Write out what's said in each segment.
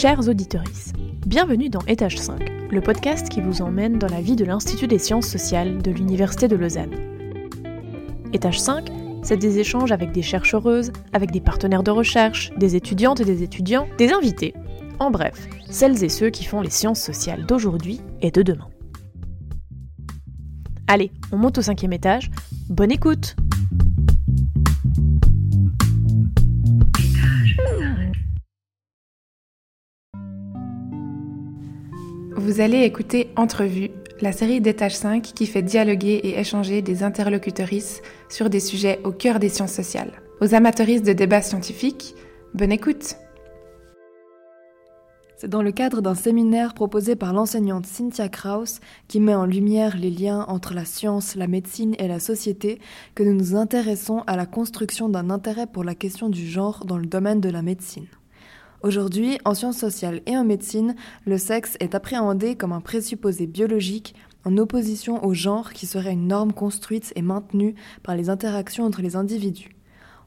Chers auditeurs, bienvenue dans Étage 5, le podcast qui vous emmène dans la vie de l'Institut des sciences sociales de l'Université de Lausanne. Étage 5, c'est des échanges avec des chercheuses, avec des partenaires de recherche, des étudiantes et des étudiants, des invités, en bref, celles et ceux qui font les sciences sociales d'aujourd'hui et de demain. Allez, on monte au cinquième étage. Bonne écoute Vous allez écouter Entrevue, la série d'étage 5 qui fait dialoguer et échanger des interlocutrices sur des sujets au cœur des sciences sociales. Aux amateuristes de débats scientifiques, bonne écoute c'est dans le cadre d'un séminaire proposé par l'enseignante Cynthia Kraus, qui met en lumière les liens entre la science, la médecine et la société, que nous nous intéressons à la construction d'un intérêt pour la question du genre dans le domaine de la médecine. Aujourd'hui, en sciences sociales et en médecine, le sexe est appréhendé comme un présupposé biologique en opposition au genre qui serait une norme construite et maintenue par les interactions entre les individus.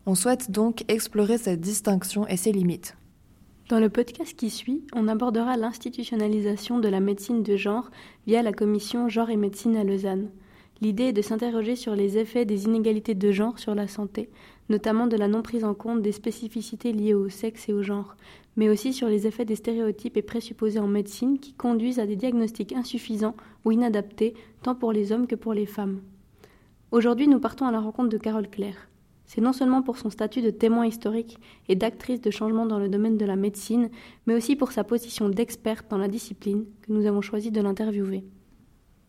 On souhaite donc explorer cette distinction et ses limites. Dans le podcast qui suit, on abordera l'institutionnalisation de la médecine de genre via la commission Genre et médecine à Lausanne. L'idée est de s'interroger sur les effets des inégalités de genre sur la santé, notamment de la non prise en compte des spécificités liées au sexe et au genre, mais aussi sur les effets des stéréotypes et présupposés en médecine qui conduisent à des diagnostics insuffisants ou inadaptés tant pour les hommes que pour les femmes. Aujourd'hui, nous partons à la rencontre de Carole Claire. C'est non seulement pour son statut de témoin historique et d'actrice de changement dans le domaine de la médecine, mais aussi pour sa position d'experte dans la discipline que nous avons choisi de l'interviewer.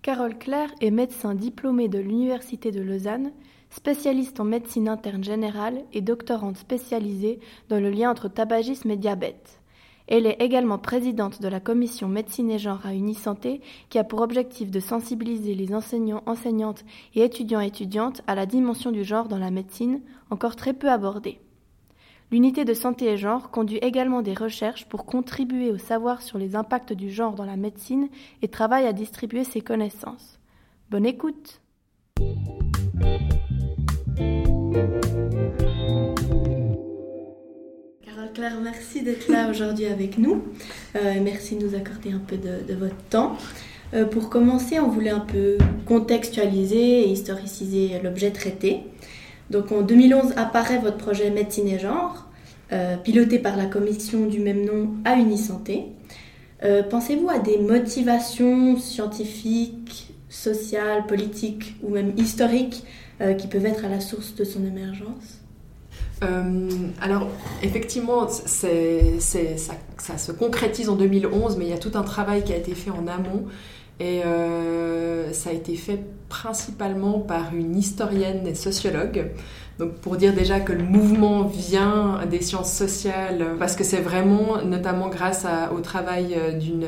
Carole Claire est médecin diplômée de l'Université de Lausanne, spécialiste en médecine interne générale et doctorante spécialisée dans le lien entre tabagisme et diabète. Elle est également présidente de la commission médecine et genre à Unisanté qui a pour objectif de sensibiliser les enseignants, enseignantes et étudiants étudiantes à la dimension du genre dans la médecine, encore très peu abordée. L'unité de santé et genre conduit également des recherches pour contribuer au savoir sur les impacts du genre dans la médecine et travaille à distribuer ses connaissances. Bonne écoute! Claire, merci d'être là aujourd'hui avec nous. Euh, merci de nous accorder un peu de, votre temps. Euh, pour commencer, on voulait un peu contextualiser et historiciser l'objet traité. Donc en 2011 apparaît votre projet Médecine et genre, euh, piloté par la commission du même nom à Unisanté. Pensez-vous à des motivations scientifiques, sociales, politiques ou même historiques qui peuvent être à la source de son émergence euh, alors, effectivement, ça, se concrétise en 2011, mais il y a tout un travail qui a été fait en amont. Et euh, ça a été fait principalement par une historienne et sociologue. Donc pour dire déjà que le mouvement vient des sciences sociales, parce que c'est vraiment notamment grâce au travail euh, d'une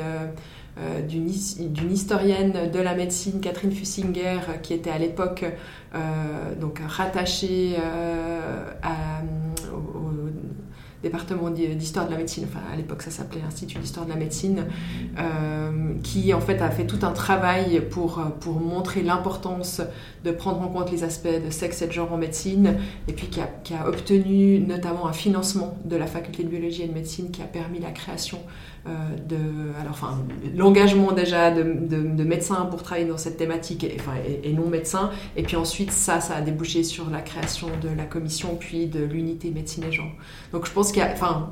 euh, d'une historienne de la médecine, Catherine Fussinger, qui était à l'époque euh, donc rattachée euh, au, département d'histoire de la médecine, enfin à l'époque ça s'appelait Institut d'histoire de la médecine, qui en fait a fait tout un travail pour, pour montrer l'importance de prendre en compte les aspects de sexe et de genre en médecine, et puis qui a, qui a obtenu notamment un financement de la faculté de biologie et de médecine qui a permis la création euh, de, alors, enfin, l'engagement déjà de, de, médecins pour travailler dans cette thématique et, enfin, et, non médecins. Et puis ensuite, ça, ça a débouché sur la création de la commission, puis de l'unité médecine et genre. Donc je pense qu'il y a, enfin,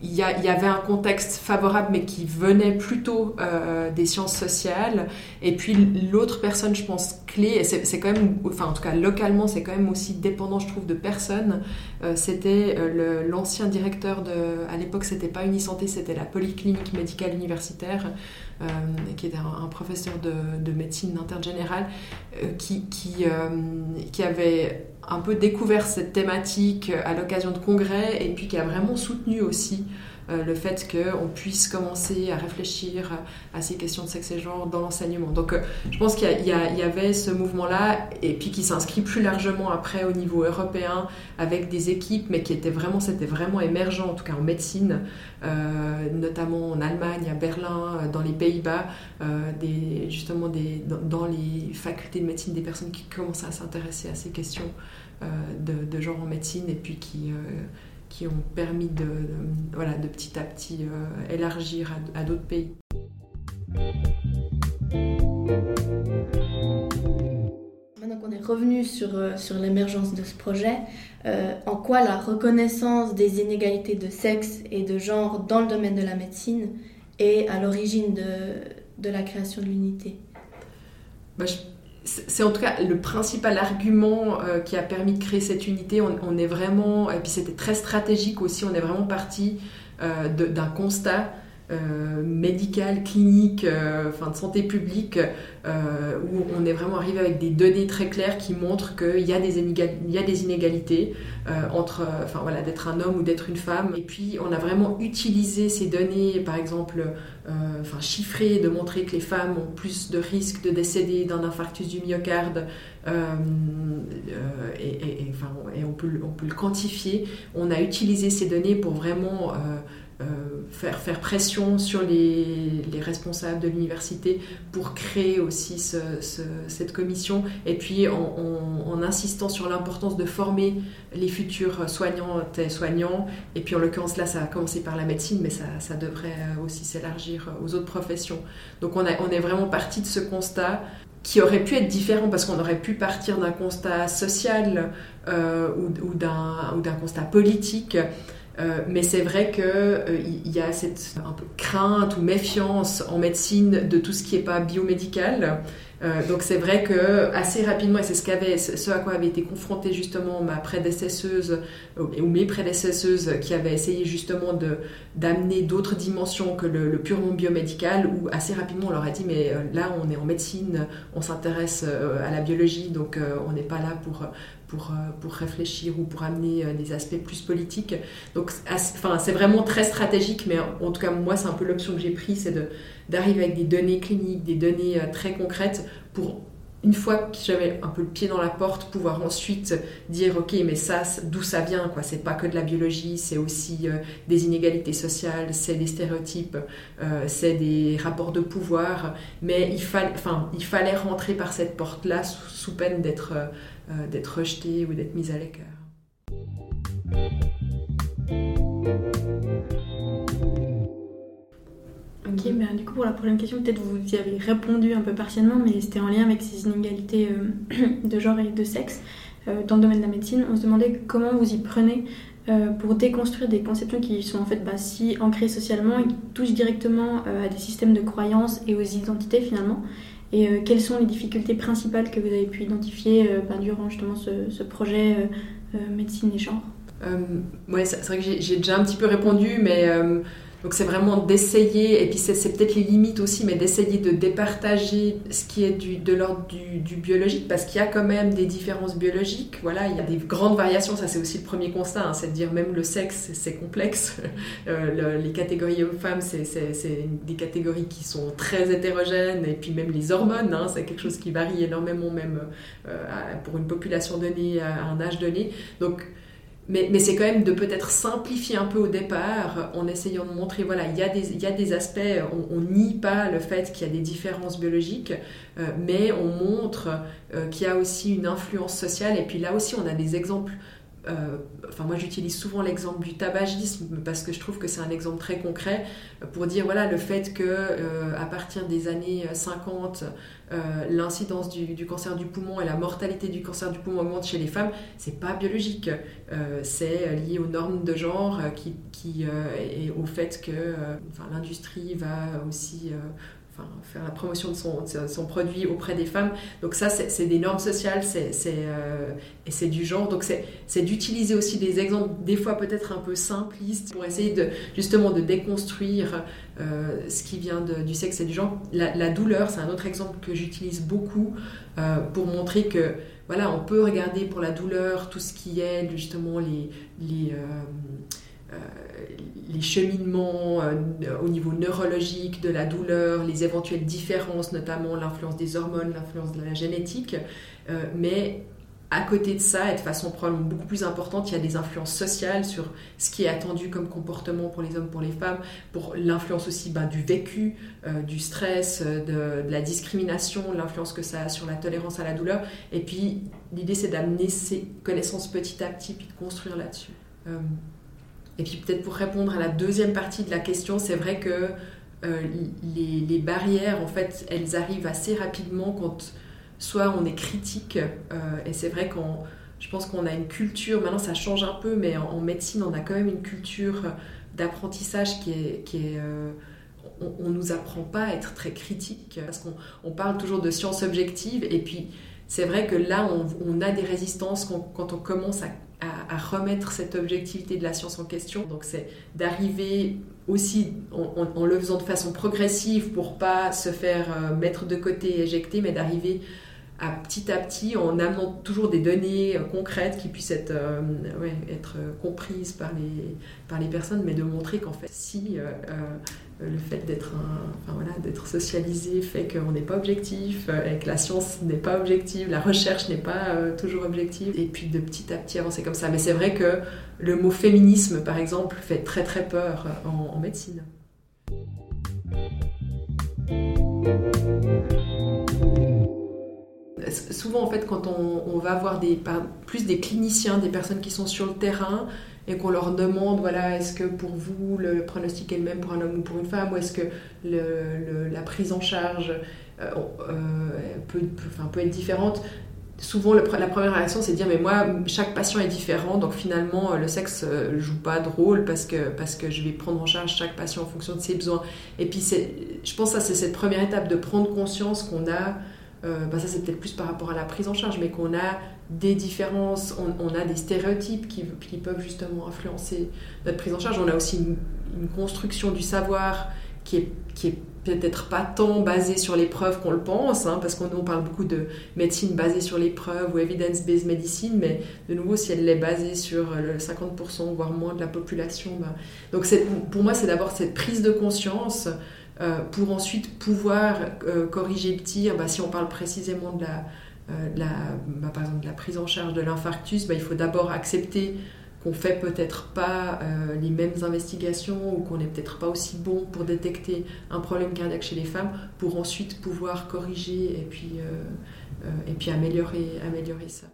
il y, avait un contexte favorable, mais qui venait plutôt euh, des sciences sociales. Et puis l'autre personne, je pense, clé, c'est quand même, enfin en tout cas localement, c'est quand même aussi dépendant, je trouve, de personnes. Euh, c'était euh, l'ancien directeur de, à l'époque, c'était pas Unisanté, c'était la polyclinique médicale universitaire, qui était un, professeur de, de, médecine interne générale, qui, qui avait un peu découvert cette thématique à l'occasion de congrès et puis qui a vraiment soutenu aussi le fait qu'on puisse commencer à réfléchir à ces questions de sexe et genre dans l'enseignement. Donc euh, je pense qu'il y, avait ce mouvement-là et puis qui s'inscrit plus largement après au niveau européen avec des équipes, mais qui était vraiment, c'était vraiment émergent, en tout cas en médecine, euh, notamment en Allemagne, à Berlin, dans les Pays-Bas, justement dans, les facultés de médecine, des personnes qui commençaient à s'intéresser à ces questions de, genre en médecine et puis qui qui ont permis de, voilà, de petit à petit élargir à, d'autres pays. Maintenant qu'on est revenu sur, sur l'émergence de ce projet, en quoi la reconnaissance des inégalités de sexe et de genre dans le domaine de la médecine est à l'origine de, de la création de l'unité? Bah, c'est en tout cas le principal argument euh, qui a permis de créer cette unité. On, est vraiment, et puis c'était très stratégique aussi, on est vraiment parti euh, d'un constat euh, médical, clinique, enfin de santé publique, où on est vraiment arrivé avec des données très claires qui montrent qu'il y, a des inégalités entre, enfin voilà, d'être un homme ou d'être une femme. Et puis on a vraiment utilisé ces données, par exemple euh, enfin, chiffrer, de montrer que les femmes ont plus de risques de décéder d'un infarctus du myocarde, euh, euh, et, enfin, et on, peut, le quantifier. On a utilisé ces données pour vraiment euh, faire, faire pression sur les, les responsables de l'université pour créer aussi ce, cette commission. Et puis en, insistant sur l'importance de former les futurs soignantes et soignants. Et puis en l'occurrence là ça a commencé par la médecine mais ça, ça devrait aussi s'élargir aux autres professions. Donc on est vraiment parti de ce constat qui aurait pu être différent parce qu'on aurait pu partir d'un constat social euh, ou, ou d'un constat politique euh, mais c'est vrai qu'il euh, y a cette crainte ou méfiance en médecine de tout ce qui n'est pas biomédical. Euh, donc c'est vrai que assez rapidement, et c'est ce, à quoi avait été confrontée justement ma prédécesseuse ou mes prédécesseuses qui avaient essayé justement de, d'amener d'autres dimensions que le, purement biomédical, où assez rapidement on leur a dit mais là on est en médecine, on s'intéresse à la biologie, donc on n'est pas là pour pour, euh, pour réfléchir ou pour amener euh, des aspects plus politiques. Donc, enfin, c'est vraiment très stratégique, mais en tout cas, moi, c'est un peu l'option que j'ai prise, c'est d'arriver avec des données cliniques, des données euh, très concrètes pour une fois que j'avais un peu le pied dans la porte, pouvoir ensuite dire ok, mais ça, d'où ça vient quoi? C'est pas que de la biologie, c'est aussi des inégalités sociales, c'est des stéréotypes, c'est des rapports de pouvoir. Mais il, fallait, enfin, il fallait rentrer par cette porte-là sous, peine d'être euh, d'être rejeté ou d'être mise à l'écart. Ok, mais du coup pour la prochaine question, peut-être vous y avez répondu un peu partiellement, mais c'était en lien avec ces inégalités euh, de genre et de sexe euh, dans le domaine de la médecine. On se demandait comment vous y prenez pour déconstruire des conceptions qui sont en fait bah, si ancrées socialement et qui touchent directement à des systèmes de croyances et aux identités finalement. Et euh, quelles sont les difficultés principales que vous avez pu identifier euh, ben, durant justement ce, projet euh, médecine et genre? Oui, c'est vrai que j'ai déjà un petit peu répondu, mais donc c'est vraiment d'essayer, et puis c'est peut-être les limites aussi, mais d'essayer de départager ce qui est de l'ordre du, biologique, parce qu'il y a quand même des différences biologiques. Voilà, il y a des grandes variations, ça c'est aussi le premier constat, hein, c'est de dire même le sexe, c'est complexe. Euh, les catégories hommes-femmes, c'est des catégories qui sont très hétérogènes, et puis même les hormones, hein, c'est quelque chose qui varie énormément même euh, pour une population donnée, à un âge donné. Donc mais, c'est quand même de peut-être simplifier un peu au départ en essayant de montrer, voilà, il y a des, aspects, on, nie pas le fait qu'il y a des différences biologiques, euh, mais on montre euh, qu'il y a aussi une influence sociale. Et puis là aussi, on a des exemples euh, enfin moi j'utilise souvent l'exemple du tabagisme parce que je trouve que c'est un exemple très concret pour dire voilà le fait que euh, à partir des années 50 euh, l'incidence du, cancer du poumon et la mortalité du cancer du poumon augmente chez les femmes c'est pas biologique. C'est lié aux normes de genre et au fait que l'industrie va aussi faire la promotion de son, produit auprès des femmes. Donc ça, c'est des normes sociales c'est euh, et c'est du genre. Donc c'est d'utiliser aussi des exemples, des fois peut-être un peu simplistes, pour essayer de, justement de déconstruire euh, ce qui vient du sexe et du genre. La, douleur, c'est un autre exemple que j'utilise beaucoup euh, pour montrer que voilà, on peut regarder pour la douleur tout ce qui est justement les les cheminements euh, au niveau neurologique de la douleur, les éventuelles différences, notamment l'influence des hormones, l'influence de la génétique. Euh, mais à côté de ça, et de façon probablement beaucoup plus importante, il y a des influences sociales sur ce qui est attendu comme comportement pour les hommes, pour les femmes, pour l'influence aussi ben, du vécu, euh, du stress, de, de la discrimination, l'influence que ça a sur la tolérance à la douleur. Et puis l'idée c'est d'amener ces connaissances petit à petit, puis de construire là-dessus. Et puis peut-être pour répondre à la deuxième partie de la question, c'est vrai que les, les, barrières, en fait, elles arrivent assez rapidement quand soit on est critique, et c'est vrai qu'on je pense qu'on a une culture, maintenant ça change un peu, mais en, médecine, on a quand même une culture d'apprentissage qui est... Qui est euh, on ne nous apprend pas à être très critique, parce qu'on on parle toujours de science objective, et puis c'est vrai que là, on, a des résistances quand, quand on commence à, à, remettre cette objectivité de la science en question. Donc c'est d'arriver aussi en, le faisant de façon progressive pour pas se faire euh, mettre de côté et éjecter, mais d'arriver à petit à petit, en amenant toujours des données euh, concrètes qui puissent être, euh, être comprises par les, par les personnes, mais de montrer qu'en fait, si le fait d'être enfin, voilà, socialisé fait qu'on n'est pas objectif, et que la science n'est pas objective, la recherche n'est pas toujours objective, et puis de petit à petit avancer comme ça. Mais c'est vrai que le mot féminisme, par exemple, fait très très peur en, en médecine souvent, en fait, quand on, va voir des, plus des cliniciens, des personnes qui sont sur le terrain, et qu'on leur demande, voilà, est-ce que pour vous, le pronostic est le même pour un homme ou pour une femme, ou est-ce que la prise en charge euh, euh, peut, peut, être différente Souvent, la première réaction, c'est de dire, mais moi, chaque patient est différent, donc finalement, le sexe ne joue pas de rôle parce que, parce que je vais prendre en charge chaque patient en fonction de ses besoins. Et puis, je pense que c'est cette première étape de prendre conscience qu'on a euh, bah, ça c'est peut-être plus par rapport à la prise en charge, mais qu'on a des différences, on, a des stéréotypes qui, qui, peuvent justement influencer notre prise en charge. On a aussi une, construction du savoir qui est, qui est peut-être pas tant basée sur les preuves qu'on le pense, hein, parce qu'on parle beaucoup de médecine basée sur les preuves ou evidence-based medicine, mais de nouveau, si elle est basée sur le 50%, voire moins de la population, bah... donc pour moi, c'est d'abord cette prise de conscience pour ensuite pouvoir euh, corriger le tir. Bah, si on parle précisément de la, euh, bah, par exemple, de la prise en charge de l'infarctus, bah, il faut d'abord accepter qu'on fait peut-être pas les mêmes investigations ou qu'on n'est peut-être pas aussi bon pour détecter un problème cardiaque chez les femmes pour ensuite pouvoir corriger et puis, et puis améliorer, améliorer ça.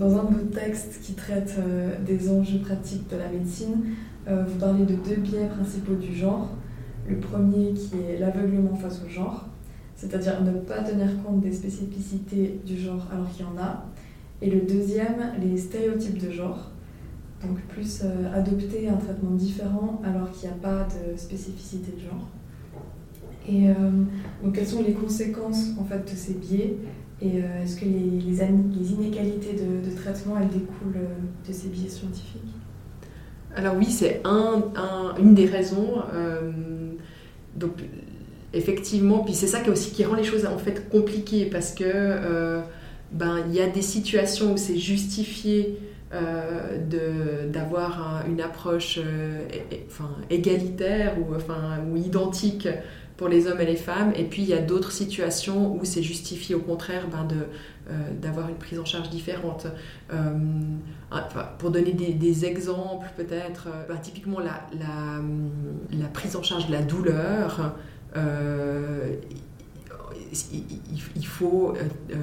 Dans un de vos textes qui traite euh, des enjeux pratiques de la médecine, euh, vous parlez de deux biais principaux du genre. Le premier qui est l'aveuglement face au genre, c'est-à-dire ne pas tenir compte des spécificités du genre alors qu'il y en a. Et le deuxième, les stéréotypes de genre, donc plus euh, adopter un traitement différent alors qu'il n'y a pas de spécificité de genre. Et donc quelles sont les conséquences en fait de ces biais? Et euh, est-ce que les, inégalités de, traitement, elles découlent euh, de ces biais scientifiques? Alors oui, c'est un, une des raisons. Euh, donc effectivement, puis c'est ça qui, aussi, qui rend les choses en fait compliquées parce que ben il y a des situations où c'est justifié d'avoir une approche enfin, égalitaire ou, enfin, ou identique pour les hommes et les femmes. Et puis il y a d'autres situations où c'est justifié au contraire ben, de, euh, d'avoir une prise en charge différente. Euh, pour donner des, exemples peut-être, euh, ben, typiquement la, la, la, prise en charge de la douleur il, faut, euh, euh,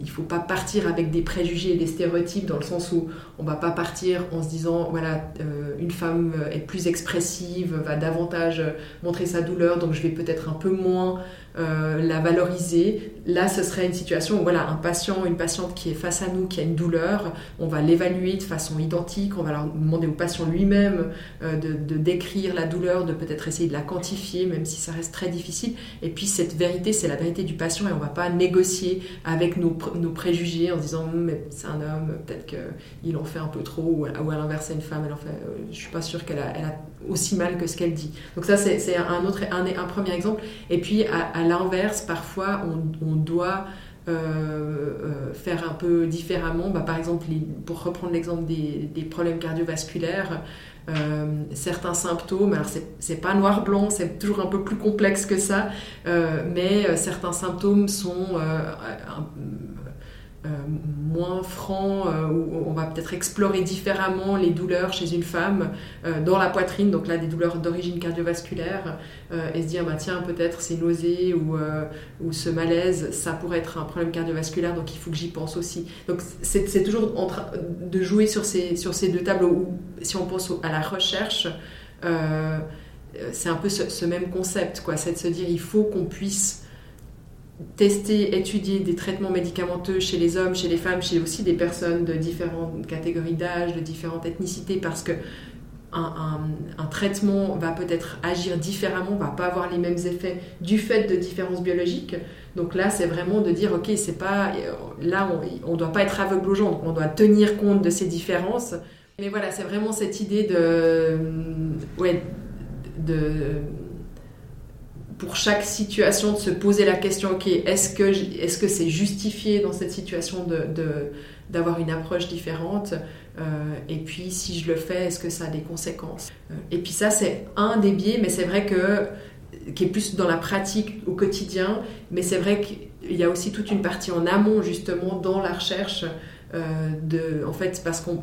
il faut pas partir avec des préjugés et des stéréotypes dans le sens où on va pas partir en se disant voilà euh, une femme est plus expressive, va davantage montrer sa douleur, donc je vais peut-être un peu moins la valoriser. Là, ce serait une situation où voilà, un patient, une patiente qui est face à nous, qui a une douleur, on va l'évaluer de façon identique, on va leur demander au patient lui-même euh, de, décrire la douleur, de peut-être essayer de la quantifier, même si ça reste très difficile. Et puis cette vérité, c'est la vérité du patient et on ne va pas négocier avec nos, préjugés en disant hum, mais c'est un homme, peut-être qu'il en fait un peu trop, ou, à l'inverse, c'est une femme, elle en fait, euh, je suis pas sûre qu'elle a, aussi mal que ce qu'elle dit. Donc ça, c'est un autre, un, premier exemple. Et puis à l'inverse, parfois, on, doit euh, euh, faire un peu différemment. Bah, par exemple, pour reprendre l'exemple des, problèmes cardiovasculaires, euh, certains symptômes, alors c'est pas noir-blanc, c'est toujours un peu plus complexe que ça, mais certains symptômes sont moins franc, où on va peut-être explorer différemment les douleurs chez une femme dans la poitrine, donc là des douleurs d'origine cardiovasculaire, et se dire bah, tiens peut-être ces nausées ou, ou ce malaise, ça pourrait être un problème cardiovasculaire, donc il faut que j'y pense aussi. Donc c'est toujours en train de jouer sur ces, sur ces deux tableaux, où si on pense à la recherche, c'est un peu ce, même concept, quoi, c'est de se dire il faut qu'on puisse tester, étudier des traitements médicamenteux chez les hommes, chez les femmes, chez aussi des personnes de différentes catégories d'âge, de différentes ethnicités, parce que un, traitement va peut-être agir différemment, va pas avoir les mêmes effets du fait de différences biologiques. Donc là, c'est vraiment de dire, ok, c'est pas, là, on ne doit pas être aveugle aux gens, donc on doit tenir compte de ces différences. Mais voilà, c'est vraiment cette idée de, ouais, de pour chaque situation de se poser la question ok est-ce que est-ce que c'est justifié dans cette situation de, d'avoir une approche différente euh, et puis si je le fais est-ce que ça a des conséquences euh, et puis ça c'est un des biais mais c'est vrai que qui est plus dans la pratique au quotidien mais c'est vrai qu'il y a aussi toute une partie en amont justement dans la recherche euh, en fait, parce qu'on,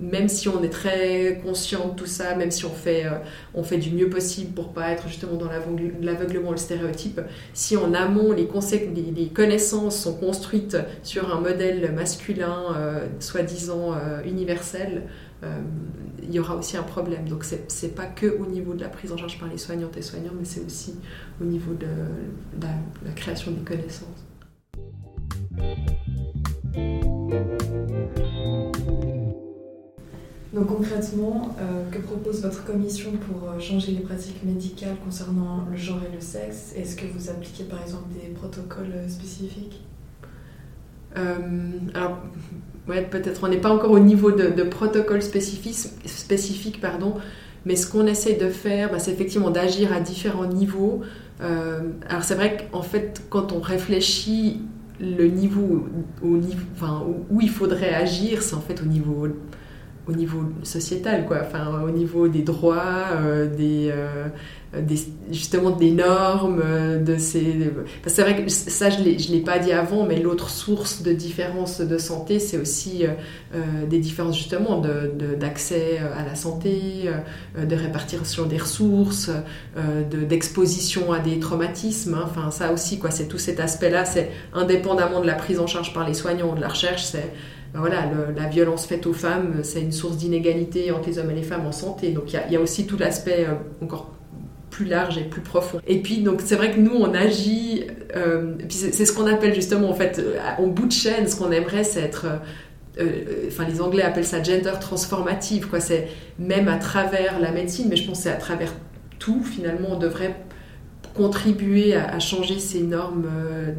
même si on est très conscient de tout ça, même si on fait, euh, on fait du mieux possible pour pas être justement dans l'aveuglement, le stéréotype, si en amont les, les, connaissances sont construites sur un modèle masculin, euh, soi-disant universel, il y aura aussi un problème. Donc c'est pas que au niveau de la prise en charge par les soignantes et soignants, mais c'est aussi au niveau de la création des connaissances. Donc concrètement, euh, que propose votre commission pour euh, changer les pratiques médicales concernant le genre et le sexe? Est-ce que vous appliquez par exemple des protocoles euh, spécifiques? Alors, ouais, peut-être on n'est pas encore au niveau de, de protocole spécifique, pardon, mais ce qu'on essaie de faire, bah, c'est effectivement d'agir à différents niveaux. alors c'est vrai qu'en fait, quand on réfléchit le niveau, au niveau où il faudrait agir, c'est en fait au niveau au niveau sociétal, quoi. Enfin, au niveau des droits, euh, des, euh, des, justement des normes, euh, de ces. C'est vrai que ça, je ne l'ai pas dit avant, mais l'autre source de différence de santé, c'est aussi des différences justement d'accès de, à la santé, de répartition des ressources, d'exposition à des traumatismes. Hein. Enfin, ça aussi, quoi. C'est tout cet aspect-là. C'est indépendamment de la prise en charge par les soignants ou de la recherche, c'est ben voilà, la violence faite aux femmes, c'est une source d'inégalité entre les hommes et les femmes en santé. Donc il y, a aussi tout l'aspect euh, encore plus large et plus profond. Et puis donc c'est vrai que nous on agit, euh, c'est ce qu'on appelle justement en fait en bout de chaîne, ce qu'on aimerait c'est être euh, enfin les Anglais appellent ça gender transformative, quoi. C'est même à travers la médecine, mais je pense c'est à travers tout finalement on devrait contribuer à changer ces normes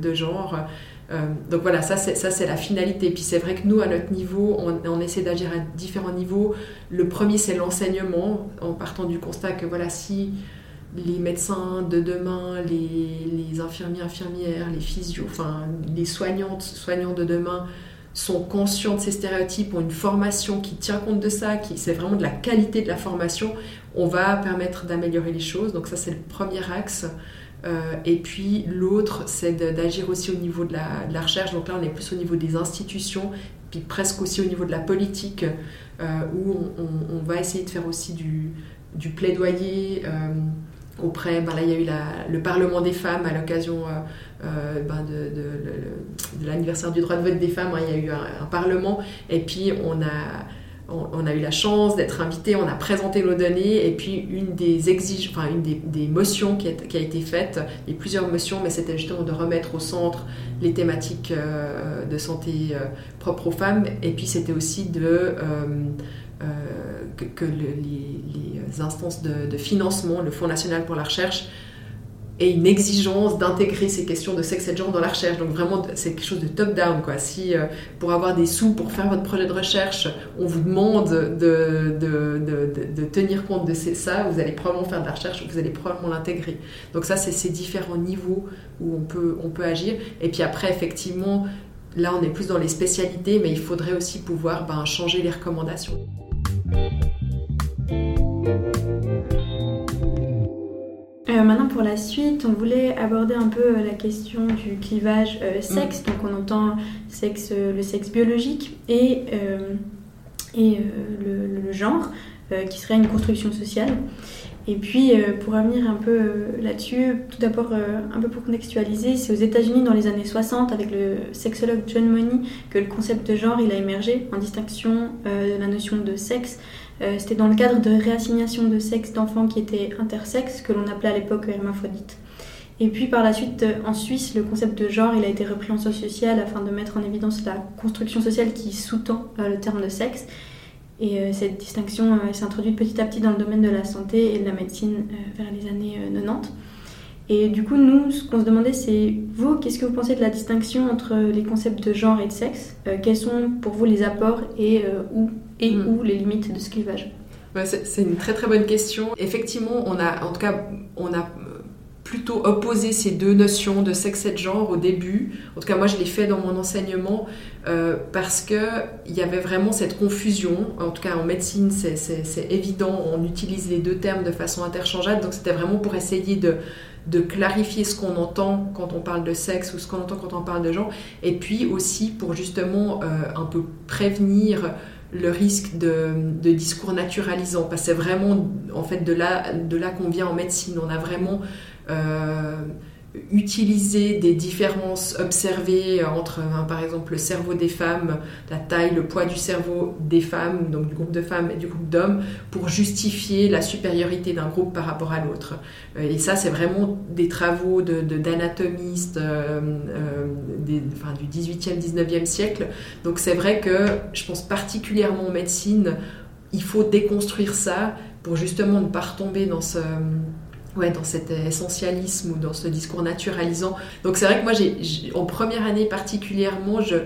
de genre. Euh, donc voilà, ça c'est la finalité. Puis c'est vrai que nous, à notre niveau, on, essaie d'agir à différents niveaux. Le premier, c'est l'enseignement, en partant du constat que voilà, si les médecins de demain, les, infirmiers, infirmières, les physios, enfin les soignantes, soignants de demain sont conscients de ces stéréotypes, ont une formation qui tient compte de ça, qui c'est vraiment de la qualité de la formation, on va permettre d'améliorer les choses. Donc ça c'est le premier axe. Euh, et puis l'autre, c'est d'agir aussi au niveau de la, recherche. Donc là, on est plus au niveau des institutions, puis presque aussi au niveau de la politique, euh, où on, va essayer de faire aussi du, plaidoyer euh, auprès. Ben là, il y a eu le Parlement des femmes à l'occasion ben de, de, l'anniversaire du droit de vote des femmes. Hein, il y a eu un, un, Parlement, et puis on a on, a eu la chance d'être invité, on a présenté nos données et puis une des enfin une des, motions qui a, été faite, a plusieurs motions, mais c'était justement de remettre au centre les thématiques euh, de santé euh, propres aux femmes et puis c'était aussi de euh, que, les, instances de, financement, le Fonds national pour la recherche, et une exigence d'intégrer ces questions de sexe et de genre dans la recherche. Donc vraiment, c'est quelque chose de top-down. Si euh, pour avoir des sous pour faire votre projet de recherche, on vous demande de, de, tenir compte de ça, vous allez probablement faire de la recherche, vous allez probablement l'intégrer. Donc ça, c'est ces différents niveaux où on peut, on peut agir. Et puis après, effectivement, là, on est plus dans les spécialités, mais il faudrait aussi pouvoir ben, changer les recommandations. Euh, maintenant, pour la suite, on voulait aborder un peu euh, la question du clivage euh, sexe. Donc, on entend sexe, le sexe biologique et, et le, le, genre, qui serait une construction sociale. Et puis, pour revenir un peu là-dessus, tout d'abord, un peu pour contextualiser, c'est aux États-Unis dans les années 60, avec le sexologue John Money, que le concept de genre il a émergé en distinction de la notion de sexe euh, c'était dans le cadre de réassignation de sexe d'enfants qui étaient intersexes, que l'on appelait à l'époque hermaphrodite. Et puis par la suite, euh, en Suisse, le concept de genre, il a été repris en sciences sociales afin de mettre en évidence la construction sociale qui sous-tend euh, le terme de sexe. Et cette distinction s'est introduite petit à petit dans le domaine de la santé et de la médecine vers les années 90. Et du coup, nous, ce qu'on se demandait, c'est vous, qu'est-ce que vous pensez de la distinction entre les concepts de genre et de sexe? Quels sont pour vous les apports et où et mm. ou les limites de ce clivage? C'est une très très bonne question. Effectivement, on a, en tout cas, on a plutôt opposé ces deux notions de sexe et de genre au début. En tout cas, moi, je l'ai fait dans mon enseignement euh, parce que il y avait vraiment cette confusion. En tout cas, en médecine, c'est évident, on utilise les deux termes de façon interchangeable. Donc, c'était vraiment pour essayer de de clarifier ce qu'on entend quand on parle de sexe ou ce qu'on entend quand on parle de genre, et puis aussi pour justement euh, un peu prévenir le risque de, discours naturalisants, parce que c'est vraiment en fait de là, de là qu'on vient en médecine. On a vraiment euh, utiliser des différences observées entre, hein, par exemple, le cerveau des femmes, la taille, le poids du cerveau des femmes, donc du groupe de femmes et du groupe d'hommes, pour justifier la supériorité d'un groupe par rapport à l'autre. Euh, et ça, c'est vraiment des travaux d'anatomistes de, euh, euh, enfin, du 18e, 19e siècle. Donc c'est vrai que je pense particulièrement en médecine, il faut déconstruire ça pour justement ne pas retomber dans ce ouais, dans cet essentialisme ou dans ce discours naturalisant. Donc c'est vrai que moi, j'ai, en première année particulièrement, je,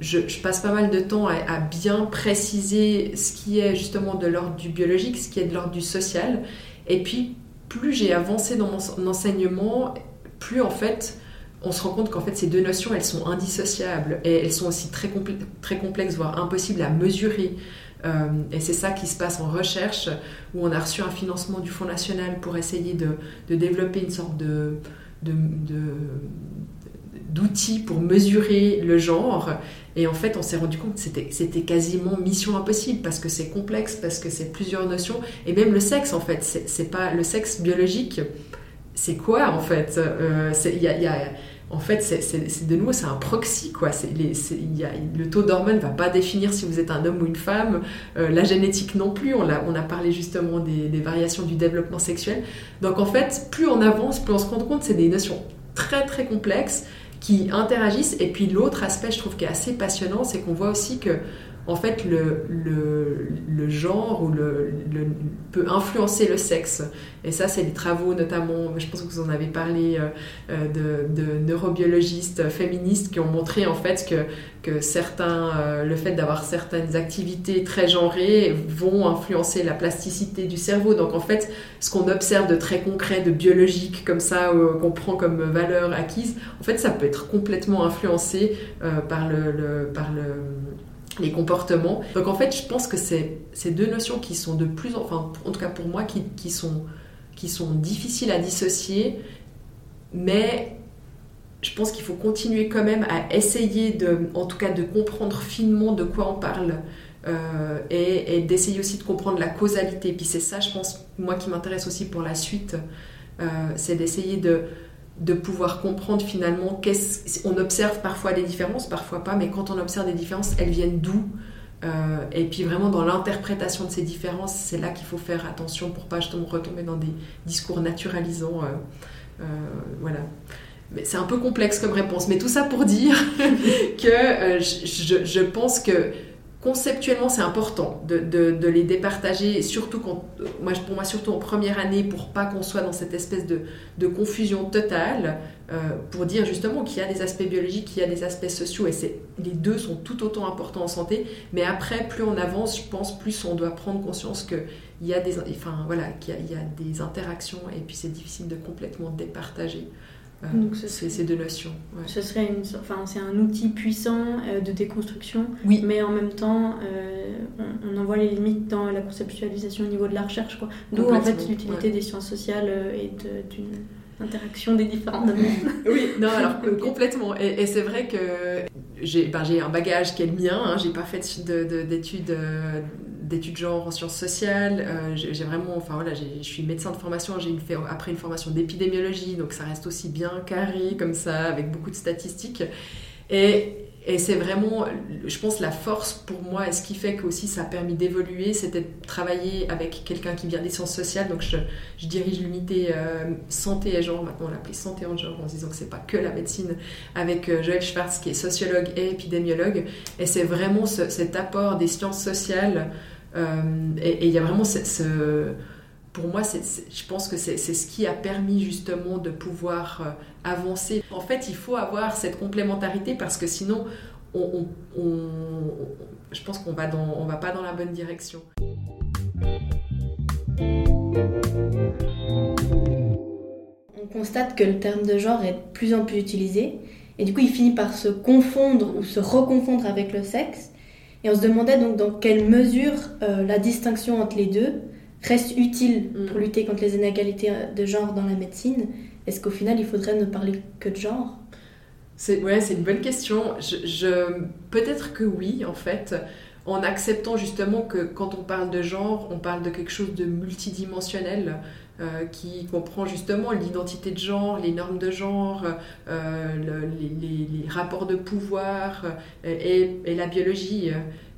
je, passe pas mal de temps à, bien préciser ce qui est justement de l'ordre du biologique, ce qui est de l'ordre du social. Et puis, plus j'ai avancé dans mon enseignement, plus en fait, on se rend compte qu'en fait, ces deux notions, elles sont indissociables et elles sont aussi très, très complexes, voire impossibles à mesurer. Euh, et c'est ça qui se passe en recherche, où on a reçu un financement du Fonds national pour essayer de, développer une sorte de, d'outils pour mesurer le genre. Et en fait, on s'est rendu compte que c'était, quasiment mission impossible parce que c'est complexe, parce que c'est plusieurs notions. Et même le sexe, en fait, c'est, pas le sexe biologique. C'est quoi, en fait? Euh, Il y a en fait, c'est de nouveau, c'est un proxy. Quoi. le taux d'hormones ne va pas définir si vous êtes un homme ou une femme. Euh, la génétique non plus. On a, parlé justement des, variations du développement sexuel. Donc en fait, plus on avance, plus on se rend compte c'est des notions très très complexes qui interagissent. Et puis l'autre aspect, je trouve, qui est assez passionnant, c'est qu'on voit aussi que en fait, le, le, genre ou le, peut influencer le sexe. Et ça, c'est des travaux notamment, je pense que vous en avez parlé, euh, euh, de, neurobiologistes féministes qui ont montré en fait que, que certains, euh, le fait d'avoir certaines activités très genrées vont influencer la plasticité du cerveau. Donc en fait, ce qu'on observe de très concret, de biologique comme ça, qu'on prend comme valeur acquise, en fait, ça peut être complètement influencé par le, par le les comportements. Donc en fait, je pense que c'est ces deux notions qui sont de plus en, enfin, en tout cas pour moi, qui, qui, sont, qui sont difficiles à dissocier, mais je pense qu'il faut continuer quand même à essayer de, en tout cas, de comprendre finement de quoi on parle. Euh, et, d'essayer aussi de comprendre la causalité. Puis c'est ça, je pense, moi qui m'intéresse aussi pour la suite, euh, c'est d'essayer de, de pouvoir comprendre finalement qu'est-ce on observe parfois des différences parfois pas mais quand on observe des différences elles viennent d'où euh, et puis vraiment dans l'interprétation de ces différences c'est là qu'il faut faire attention pour pas justement retomber dans des discours naturalisants euh, euh, voilà. Mais c'est un peu complexe comme réponse mais tout ça pour dire que je, je, pense que conceptuellement, c'est important de, les départager, surtout en première année, pour pas qu'on soit dans cette espèce de, confusion totale, euh, pour dire justement qu'il y a des aspects biologiques, qu'il y a des aspects sociaux, et les deux sont tout autant importants en santé. Mais après, plus on avance, je pense, plus on doit prendre conscience voilà, qu'il y, a des interactions, et puis c'est difficile de complètement départager. Donc ces, deux notions. Ce serait une, enfin, c'est un outil puissant de déconstruction, oui. mais en même temps, on, en voit les limites dans la conceptualisation au niveau de la recherche. D'où en fait l'utilité des sciences sociales et d'une interaction des différents domaines. oui, non, alors complètement. Et, c'est vrai que j'ai ben, un bagage qui est le mien. Hein. J'ai pas fait d'études euh, d'études genre en sciences sociales. Euh, j'ai vraiment, enfin voilà, je suis médecin de formation. J'ai fait après une formation d'épidémiologie, donc ça reste aussi bien carré comme ça, avec beaucoup de statistiques. Et c'est vraiment, je pense, la force pour moi et ce qui fait que ça a permis d'évoluer, c'était de travailler avec quelqu'un qui vient des sciences sociales. Donc je, dirige l'unité euh, santé et genre, maintenant on l'appelle santé en genre en disant que c'est pas que la médecine, avec euh, Joël Schwartz qui est sociologue et épidémiologue. Et c'est vraiment cet apport des sciences sociales. Euh, et il y a vraiment ce pour moi, je pense que c'est ce qui a permis justement de pouvoir euh, avancer. En fait, il faut avoir cette complémentarité parce que sinon, on, je pense qu'on va dans, on va pas dans la bonne direction. On constate que le terme de genre est de plus en plus utilisé et du coup, il finit par se confondre ou se reconfondre avec le sexe. Et on se demandait donc dans quelle mesure euh, la distinction entre les deux reste utile mm. pour lutter contre les inégalités de genre dans la médecine Est-ce qu'au final, il faudrait ne parler que de genre? C'est, ouais, c'est une bonne question. Je, peut-être que oui, en fait, en acceptant justement que quand on parle de genre, on parle de quelque chose de multidimensionnel. Euh, qui comprend justement l'identité de genre, les normes de genre, euh, les, rapports de pouvoir euh, et, la biologie.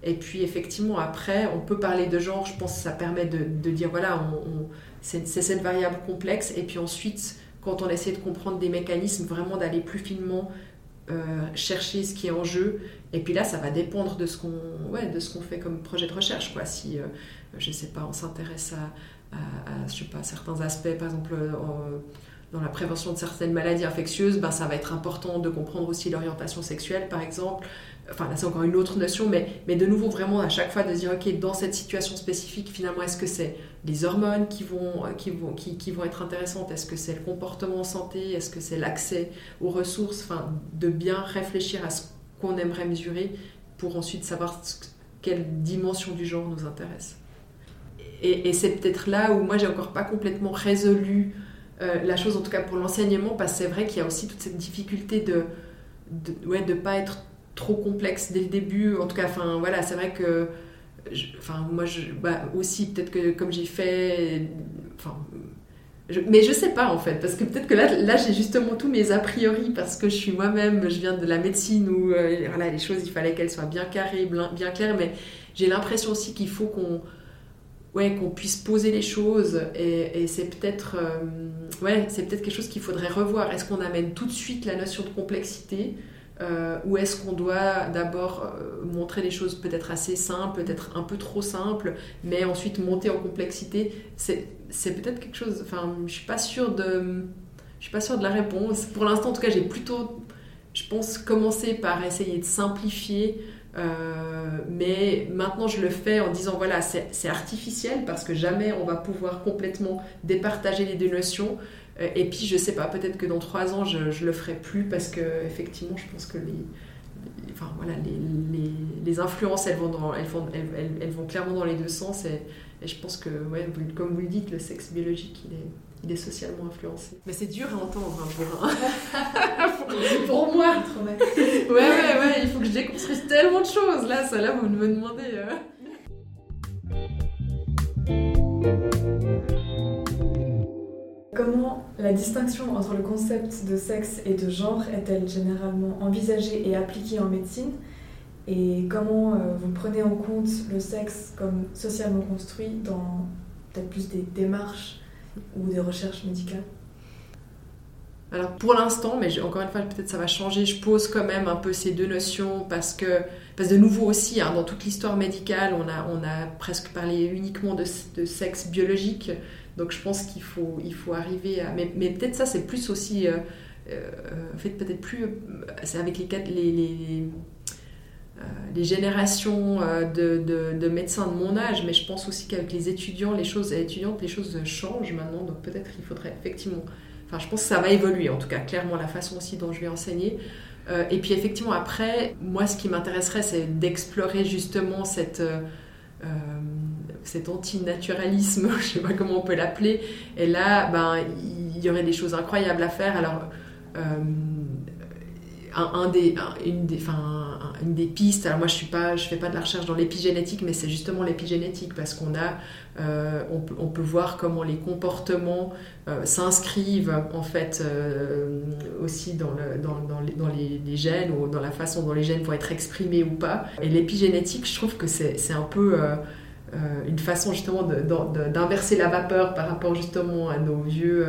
Et puis effectivement, après, on peut parler de genre, je pense que ça permet de, dire, voilà, c'est cette variable complexe. Et puis ensuite, quand on essaie de comprendre des mécanismes, vraiment d'aller plus finement chercher ce qui est en jeu. Et puis là, ça va dépendre de ce qu'on ouais, de ce qu'on fait comme projet de recherche. Quoi. Si, je sais pas, on s'intéresse à, à, je sais pas, certains aspects, par exemple... Euh, dans la prévention de certaines maladies infectieuses, ben, ça va être important de comprendre aussi l'orientation sexuelle, par exemple, enfin là c'est encore une autre notion, mais, mais de nouveau vraiment à chaque fois de dire, ok, dans cette situation spécifique, finalement, est-ce que c'est les hormones qui vont, qui vont, qui vont être intéressantes? Est-ce que c'est le comportement en santé? Est-ce que c'est l'accès aux ressources? Enfin, de bien réfléchir à ce qu'on aimerait mesurer pour ensuite savoir quelle dimension du genre nous intéresse. Et, c'est peut-être là où moi j'ai encore pas complètement résolu euh, la chose, en tout cas pour l'enseignement, parce que c'est vrai qu'il y a aussi toute cette difficulté de, de, ouais, pas être trop complexe dès le début. En tout cas, enfin, voilà, c'est vrai que. enfin, moi, je, bah, aussi, peut-être que comme j'ai fait. Enfin. mais je sais pas en fait, parce que peut-être que là, là j'ai justement tous mes a priori, parce que je suis moi-même, je viens de la médecine où euh, voilà, les choses, il fallait qu'elles soient bien carrées, bien claires, mais j'ai l'impression aussi qu'il faut qu'on ouais, qu'on puisse poser les choses, et, c'est peut-être euh, ouais, c'est peut-être quelque chose qu'il faudrait revoir. Est-ce qu'on amène tout de suite la notion de complexité euh, ou est-ce qu'on doit d'abord euh, montrer des choses peut-être assez simples, peut-être un peu trop simples, mais ensuite monter en complexité? C'est, peut-être quelque chose. Enfin, je suis pas de, je suis pas sûre de la réponse. Pour l'instant, en tout cas, j'ai plutôt, je pense, commencé par essayer de simplifier. Euh, mais maintenant, je le fais en disant voilà, c'est artificiel parce que jamais on va pouvoir complètement départager les deux notions. Euh, et puis, je sais pas, peut-être que dans trois ans, je, je le ferai plus parce que, effectivement, je pense que les, enfin, voilà, les, les, influences, elles vont, elles, vont, elles, vont clairement dans les deux sens. Je pense que, ouais, comme vous le dites, le sexe biologique, il est, il est socialement influencé. Mais c'est dur à entendre hein, pour, un... pour moi. ouais, ouais, ouais, il faut que je déconstruise tellement de choses. Là, ça, là, vous me demandez. Euh. Comment la distinction entre le concept de sexe et de genre est-elle généralement envisagée et appliquée en médecine? Et comment euh, vous prenez en compte le sexe comme socialement construit dans peut-être plus des démarches ou des recherches médicales? Alors pour l'instant, mais encore une fois, peut-être ça va changer, je pose quand même un peu ces deux notions parce que, parce de nouveau aussi, hein, dans toute l'histoire médicale, on a, on a presque parlé uniquement de, sexe biologique. Donc je pense qu'il faut, il faut arriver à... Mais, mais peut-être ça, c'est plus aussi... Euh, euh, fait, peut-être plus... C'est avec les, les, les, les générations de, de, de, médecins de mon âge, mais je pense aussi qu'avec les étudiants, les choses étudiantes, les choses changent maintenant. Donc peut-être qu'il faudrait effectivement enfin, je pense que ça va évoluer, en tout cas, clairement, la façon aussi dont je vais enseigner. Euh, et puis, effectivement, après, moi, ce qui m'intéresserait, c'est d'explorer justement cette. Euh, cet antinaturalisme, je sais pas comment on peut l'appeler. Et là, ben, il y aurait des choses incroyables à faire. Alors, une, des, pistes, alors moi je ne fais pas de la recherche dans l'épigénétique, mais c'est justement l'épigénétique parce qu'on a, euh, on, peut, voir comment les comportements euh, s'inscrivent en fait euh, aussi dans, le, dans, dans, les, les, gènes ou dans la façon dont les gènes vont être exprimés ou pas. Et l'épigénétique, je trouve que c'est un peu une façon justement d'inverser la vapeur par rapport justement à nos vieux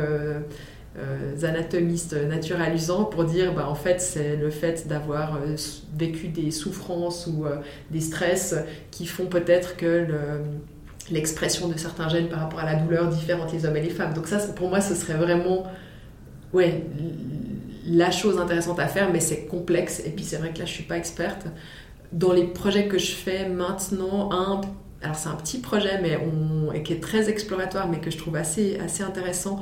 anatomistes naturalisants pour dire bah, en fait c'est le fait d'avoir euh, vécu des souffrances ou euh, des stress qui font peut-être que l'expression de certains gènes par rapport à la douleur diffère entre les hommes et les femmes. Donc ça pour moi ce serait vraiment ouais, la chose intéressante à faire mais c'est complexe et puis c'est vrai que là je suis pas experte. Dans les projets que je fais maintenant, un alors c'est un petit projet mais on, et qui est très exploratoire mais que je trouve assez, assez intéressant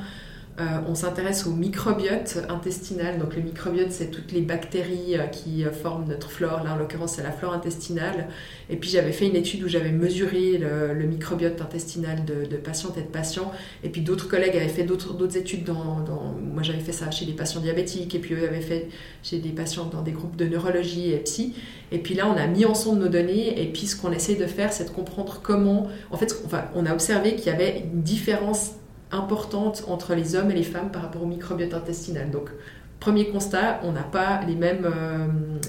euh, on s'intéresse au microbiote intestinal. Donc le microbiote, c'est toutes les bactéries euh, qui euh, forment notre flore. Là, en l'occurrence, c'est la flore intestinale. Et puis j'avais fait une étude où j'avais mesuré le, microbiote intestinal de, patientes et de patients. Et puis d'autres collègues avaient fait d'autres études. Dans, moi, j'avais fait ça chez les patients diabétiques. Et puis eux avaient fait chez des patients dans des groupes de neurologie et psy. Et puis là, on a mis ensemble nos données. Et puis ce qu'on essaie de faire, c'est de comprendre comment. En fait, on a observé qu'il y avait une différence importante entre les hommes et les femmes par rapport au microbiote intestinal. Donc, premier constat, on n'a pas les mêmes, euh,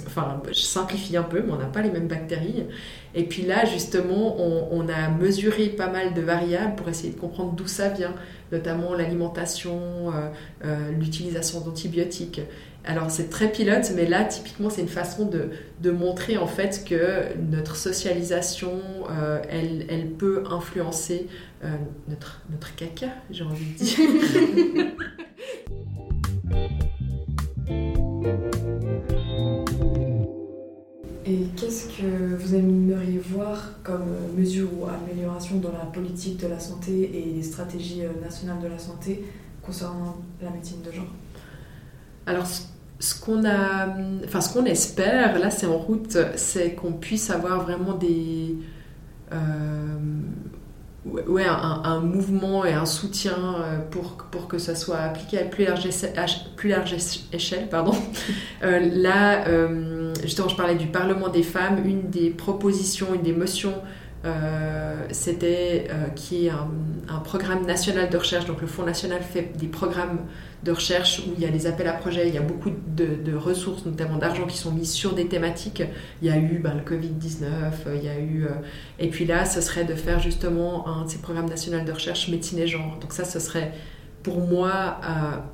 enfin, je simplifie un peu, mais on n'a pas les mêmes bactéries. Et puis là, justement, on, a mesuré pas mal de variables pour essayer de comprendre d'où ça vient, notamment l'alimentation, euh, euh, l'utilisation d'antibiotiques. Alors c'est très pilote, mais là typiquement c'est une façon de, montrer en fait que notre socialisation, elle, elle, peut influencer euh, notre, notre caca, j'ai envie de dire. Et qu'est-ce que vous aimeriez voir comme mesure ou amélioration dans la politique de la santé et les stratégies euh, nationales de la santé concernant la médecine de genre? Alors, ce qu'on a, enfin ce qu'on espère, là c'est en route, c'est qu'on puisse avoir vraiment des, euh, ouais, un, mouvement et un soutien euh, pour, pour que ça soit appliqué à plus large, plus large échelle. Pardon. Euh, là, justement, je parlais du Parlement des femmes. Une des propositions, une des motions euh, c'était euh, qui est un, programme national de recherche. Donc le Fonds national fait des programmes de recherche où il y a des appels à projets, il y a beaucoup de, ressources, notamment d'argent, qui sont mises sur des thématiques. Il y a eu ben, le Covid-19, il y a eu... Euh, et puis là, ce serait de faire justement un de ces programmes nationaux de recherche médecine et genre. Donc ça, ce serait pour moi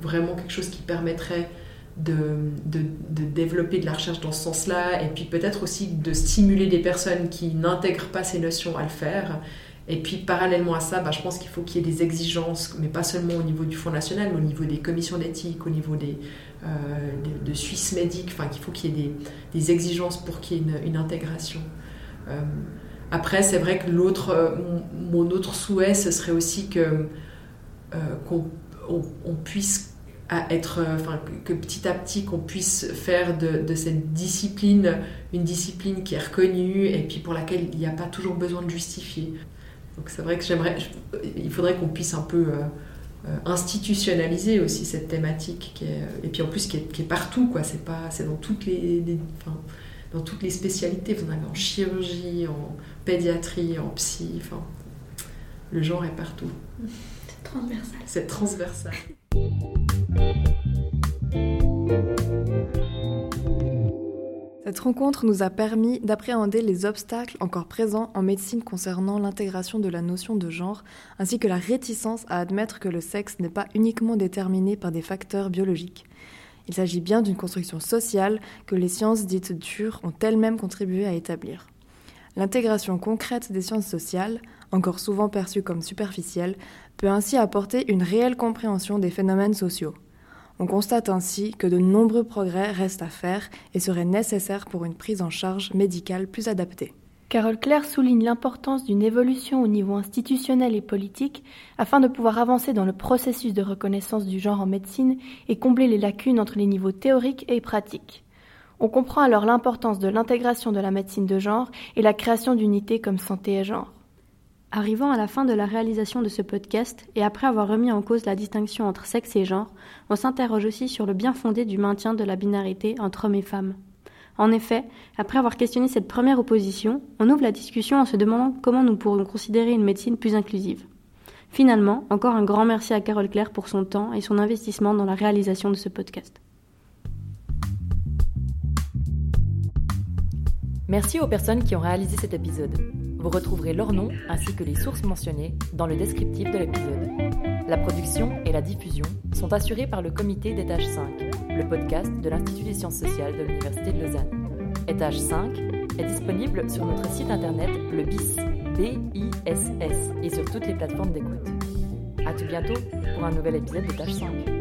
vraiment quelque chose qui permettrait de, de, développer de la recherche dans ce sens-là, et puis peut-être aussi de stimuler des personnes qui n'intègrent pas ces notions à le faire. Et puis parallèlement à ça, bah, je pense qu'il faut qu'il y ait des exigences, mais pas seulement au niveau du Fonds national, mais au niveau des commissions d'éthique, au niveau des, euh, de, Suisse Médic, enfin qu'il faut qu'il y ait des, des, exigences pour qu'il y ait une, intégration. Euh, après, c'est vrai que l'autre, euh, mon, autre souhait, ce serait aussi que qu'on on puisse à être, euh, enfin, que petit à petit qu'on puisse faire de, de, cette discipline une discipline qui est reconnue et puis pour laquelle il n'y a pas toujours besoin de justifier. Donc c'est vrai que j'aimerais, il faudrait qu'on puisse un peu euh, euh, institutionnaliser aussi cette thématique qui est, et puis en plus qui est, qui est partout quoi. C'est pas, c'est dans toutes les, enfin, dans toutes les spécialités. Vous en avez en chirurgie, en pédiatrie, en psy. Enfin, le genre est partout. C'est transversal. C'est transversal. Cette rencontre nous a permis d'appréhender les obstacles encore présents en médecine concernant l'intégration de la notion de genre, ainsi que la réticence à admettre que le sexe n'est pas uniquement déterminé par des facteurs biologiques. Il s'agit bien d'une construction sociale que les sciences dites dures ont elles-mêmes contribué à établir. L'intégration concrète des sciences sociales, encore souvent perçue comme superficielle, peut ainsi apporter une réelle compréhension des phénomènes sociaux. On constate ainsi que de nombreux progrès restent à faire et seraient nécessaires pour une prise en charge médicale plus adaptée. Carole Claire souligne l'importance d'une évolution au niveau institutionnel et politique afin de pouvoir avancer dans le processus de reconnaissance du genre en médecine et combler les lacunes entre les niveaux théoriques et pratiques. On comprend alors l'importance de l'intégration de la médecine de genre et la création d'unités comme santé et genre. Arrivant à la fin de la réalisation de ce podcast, et après avoir remis en cause la distinction entre sexe et genre, on s'interroge aussi sur le bien fondé du maintien de la binarité entre hommes et femmes. En effet, après avoir questionné cette première opposition, on ouvre la discussion en se demandant comment nous pourrions considérer une médecine plus inclusive. Finalement, encore un grand merci à Carole Claire pour son temps et son investissement dans la réalisation de ce podcast. Merci aux personnes qui ont réalisé cet épisode. Vous retrouverez leur nom ainsi que les sources mentionnées dans le descriptif de l'épisode. La production et la diffusion sont assurées par le comité d'étage 5, le podcast de l'Institut des sciences sociales de l'Université de Lausanne. Étage 5 est disponible sur notre site internet le BIS, B-I-S-S, et sur toutes les plateformes d'écoute. A tout bientôt pour un nouvel épisode d'Étage 5.